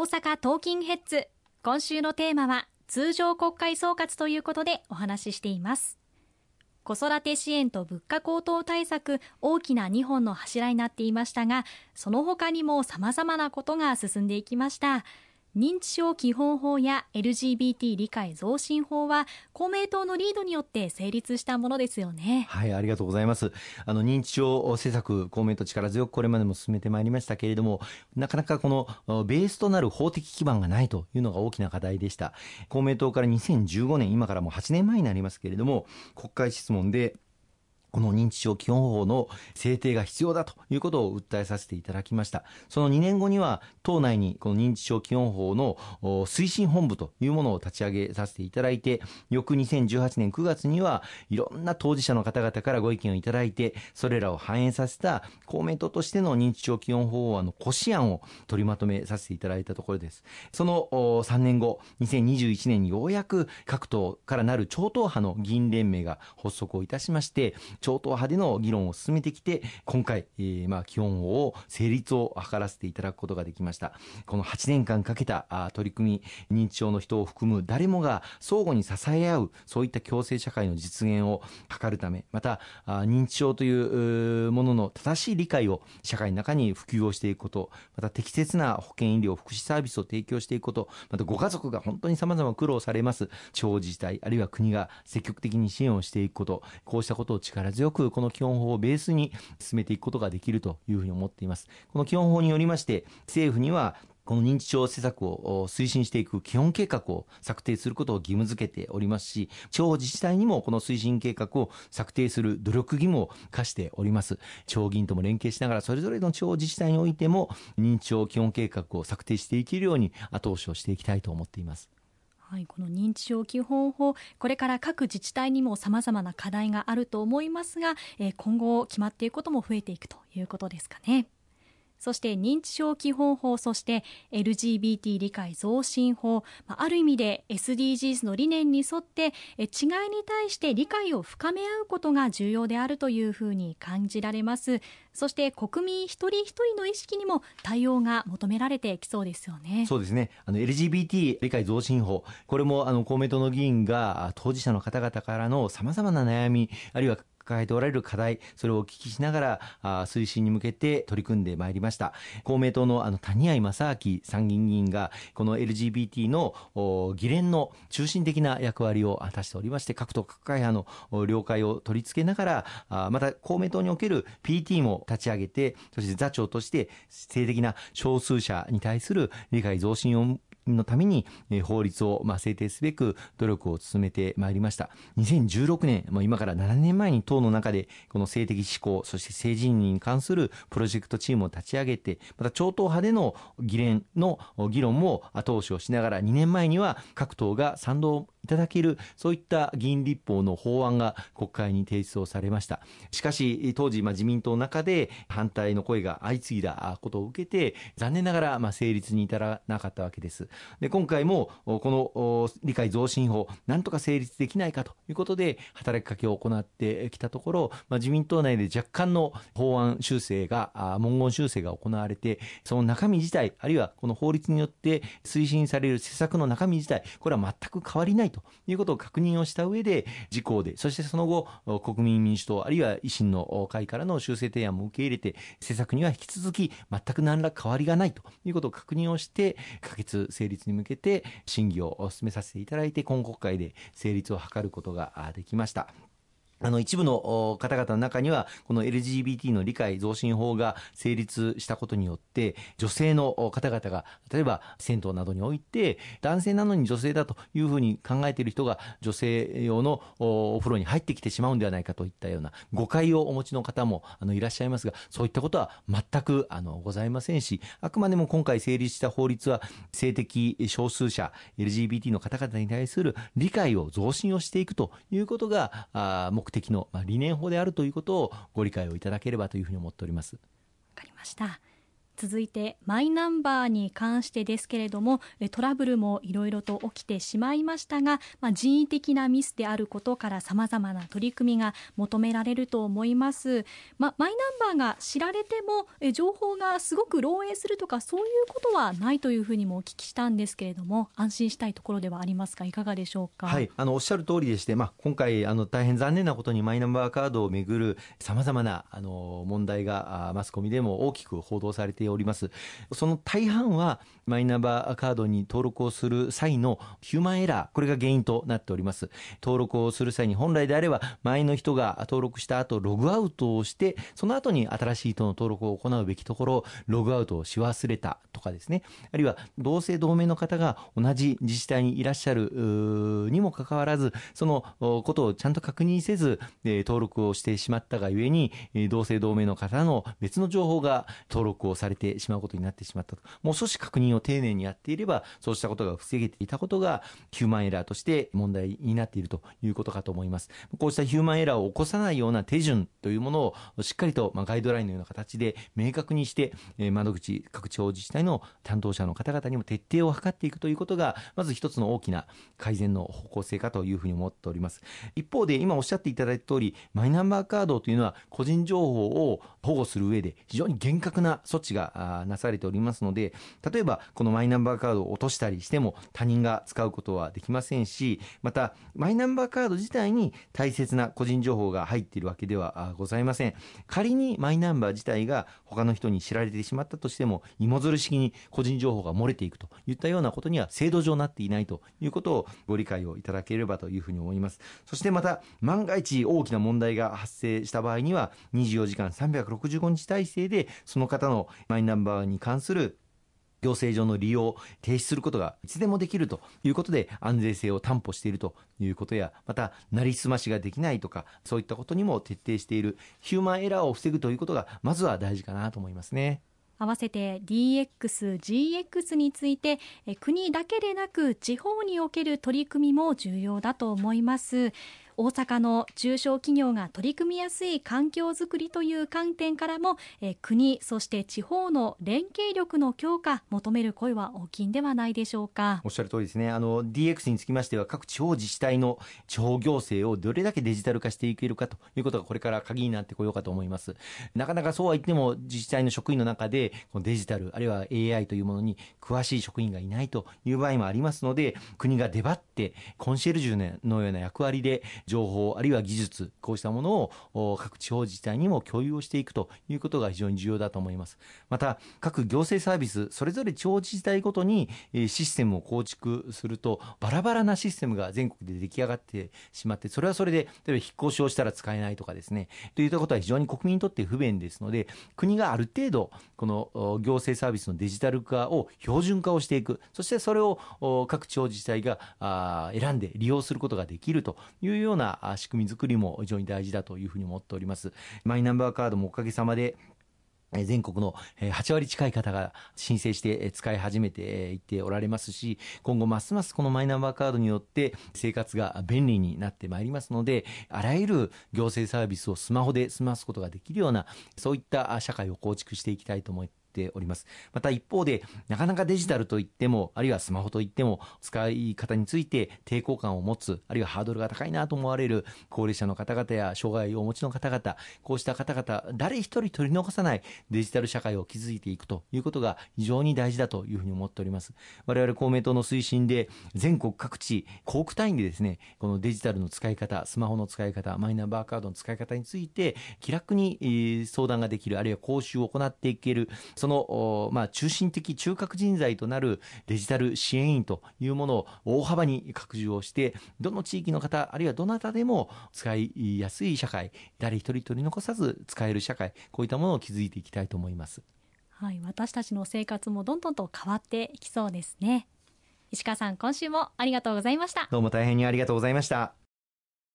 大阪トーキンヘッズ。今週のテーマは通常国会総括ということでお話ししています。子育て支援と物価高騰対策大きな2本の柱になっていましたがその他にも様々なことが進んでいきました。認知症基本法や LGBT 理解増進法は公明党のリードによって成立したものですよね。はいありがとうございます。あの認知症政策公明党力強くこれまでも進めてまいりましたけれどもなかなかこのベースとなる法的基盤がないというのが大きな課題でした。公明党から2015年今からもう8年前になりますけれども国会質問でこの認知症基本法の制定が必要だということを訴えさせていただきました。その2年後には、党内にこの認知症基本法の推進本部というものを立ち上げさせていただいて、翌2018年9月には、いろんな当事者の方々からご意見をいただいて、それらを反映させた公明党としての認知症基本法案の骨子案を取りまとめさせていただいたところです。その3年後、2021年にようやく各党からなる超党派の議員連盟が発足をいたしまして、超党派での議論を進めてきて、今回、えー、まあ、基本法を成立を図らせていただくことができました。この8年間かけたあ取り組み、認知症の人を含む誰もが相互に支え合う、そういった共生社会の実現を図るため、また、認知症というものの正しい理解を社会の中に普及をしていくこと、また適切な保健医療、福祉サービスを提供していくこと、またご家族が本当に様々苦労されます、地方自治体、あるいは国が積極的に支援をしていくこと、こうしたことを力強くこの基本法をベースに進めていくことができるというふうに思っています。この基本法によりまして、政府にはこの認知症施策を推進していく基本計画を策定することを義務付けておりますし、地方自治体にもこの推進計画を策定する努力義務を課しております。地方議員とも連携しながら、それぞれの地方自治体においても認知症基本計画を策定していけるように後押しをしていきたいと思っています。はい、この認知症基本法、これから各自治体にもさまざまな課題があると思いますが、えー、今後決まっていくことも増えていくということですかね。そして認知症基本法、そして LGBT 理解増進法、ある意味で SDGs の理念に沿って違いに対して理解を深め合うことが重要であるというふうに感じられます。そして国民一人一人の意識にも対応が求められてきそうですよね。そうですね。あの LGBT 理解増進法、これもあの公明党の議員が当事者の方々からの様々な悩み、あるいは抱えておられる課題、それをお聞きしながら、あ推進に向けて取り組んでまいりました。公明党のあの谷合正明参議院議員が、この LGBT の議連の中心的な役割を果たしておりまして、各党各会派の了解を取り付けながら、あまた公明党における PT も立ち上げて、そして座長として性的な少数者に対する理解増進をのために、え法律を、まあ、制定すべく努力を進めてまいりました。2016年、まあ、今から7年前に党の中で、この性的指向、そして性自認に関するプロジェクトチームを立ち上げて、また超党派での議連の議論も後押しをしながら、2年前には各党が賛同ただける、そういった議員立法の法案が国会に提出をされました。しかし、当時、まあ、自民党の中で反対の声が相次いだことを受けて、残念ながら、まあ、成立に至らなかったわけです。で、今回も、この理解増進法、なんとか成立できないかということで、働きかけを行ってきたところ、まあ、自民党内で若干の法案修正が、文言修正が行われて、その中身自体、あるいはこの法律によって推進される施策の中身自体、これは全く変わりないとということを確認をした上で、自公で、そしてその後、国民民主党、あるいは維新の会からの修正提案も受け入れて、政策には引き続き全く何ら変わりがないということを確認をして、可決成立に向けて審議を進めさせていただいて、今国会で成立を図ることができました。あの一部の方々の中には、この LGBT の理解増進法が成立したことによって、女性の方々が、例えば銭湯などにおいて、男性なのに女性だというふうに考えている人が、女性用のお風呂に入ってきてしまうんではないかといったような誤解をお持ちの方もあのいらっしゃいますが、そういったことは全くあのございませんし、あくまでも今回成立した法律は、性的少数者、LGBT の方々に対する理解を増進をしていくということが、目的の理念法であるということをご理解をいただければというふうに思っております。わかりました。続いてマイナンバーに関してですけれどもトラブルもいろいろと起きてしまいましたが、まあ、人為的なミスであることからさまざまな取り組みが求められると思います、まあ、マイナンバーが知られても情報がすごく漏洩するとかそういうことはないというふうにもお聞きしたんですけれども安心したいところではありますがいかがでしょうか、はい、あのおっしゃる通りでして、まあ、今回あの大変残念なことにマイナンバーカードをめぐるさまざまなあの問題がマスコミでも大きく報道されてております。その大半はマイナンバーカードに登録をする際のヒューマンエラーこれが原因となっております。登録をする際に本来であれば前の人が登録した後ログアウトをしてその後に新しい人の登録を行うべきところログアウトをし忘れたとかですね。あるいは同姓同名の方が同じ自治体にいらっしゃるにもかかわらずそのことをちゃんと確認せず登録をしてしまったがゆえに同姓同名の方の別の情報が登録をされてしまうことになってしまったと。もう少し確認を丁寧にやっていればそうしたことが防げていたことがヒューマンエラーとして問題になっているということかと思います。こうしたヒューマンエラーを起こさないような手順というものをしっかりとまガイドラインのような形で明確にして窓口各地方自治体の担当者の方々にも徹底を図っていくということがまず一つの大きな改善の方向性かというふうに思っております。一方で今おっしゃっていただいた通りマイナンバーカードというのは個人情報を保護する上で非常に厳格な措置がなされておりますので例えばこのマイナンバーカードを落としたりしても他人が使うことはできませんしまたマイナンバーカード自体に大切な個人情報が入っているわけではございません。仮にマイナンバー自体が他の人に知られてしまったとしても芋づる式に個人情報が漏れていくといったようなことには制度上なっていないということをご理解をいただければというふうに思います。そしてまた万が一大きな問題が発生した場合には24時間365日体制でその方のマイナンバーに関する行政上の利用を停止することがいつでもできるということで安全性を担保しているということやまたなりすましができないとかそういったことにも徹底しているヒューマンエラーを防ぐということがまずは大事かなと思いますね。合わせて DX、GX について国だけでなく地方における取り組みも重要だと思います。大阪の中小企業が取り組みやすい環境づくりという観点からも、え国そして地方の連携力の強化求める声は大きいんではないでしょうか。おっしゃる通りですね。あの DX につきましては各地方自治体の地方行政をどれだけデジタル化していけるかということがこれから鍵になってこようかと思います。なかなかそうは言っても自治体の職員の中でこのデジタルあるいは AI というものに詳しい職員がいないという場合もありますので国が出張ってコンシェルジュのような役割で情報あるいは技術こうしたものを各地方自治体にも共有をしていくということが非常に重要だと思います。また各行政サービスそれぞれ地方自治体ごとにシステムを構築するとバラバラなシステムが全国で出来上がってしまってそれはそれで例えば引っ越しをしたら使えないとかですねといったことは非常に国民にとって不便ですので国がある程度この行政サービスのデジタル化を標準化をしていく。そしてそれを各地方自治体が選んで利用することができるというようなな仕組み作りも非常に大事だというふうに思っております。マイナンバーカードもおかげさまで全国の8割近い方が申請して使い始めていっておられますし今後ますますこのマイナンバーカードによって生活が便利になってまいりますのであらゆる行政サービスをスマホで済ますことができるようなそういった社会を構築していきたいと思いてております。また一方でなかなかデジタルといってもあるいはスマホといっても使い方について抵抗感を持つあるいはハードルが高いなと思われる高齢者の方々や障害をお持ちの方々こうした方々誰一人取り残さないデジタル社会を築いていくということが非常に大事だというふうに思っております。我々公明党の推進で全国各地広区単位でですねこのデジタルの使い方スマホの使い方マイナンバーカードの使い方について気楽に相談ができるあるいは講習を行っていけるその、まあ、中心的中核人材となるデジタル支援員というものを大幅に拡充をしてどの地域の方あるいはどなたでも使いやすい社会誰一人取り残さず使える社会こういったものを築いていきたいと思います。はい、私たちの生活もどんどんと変わっていきそうですね。石川さん、今週もありがとうございました。どうも大変にありがとうございました。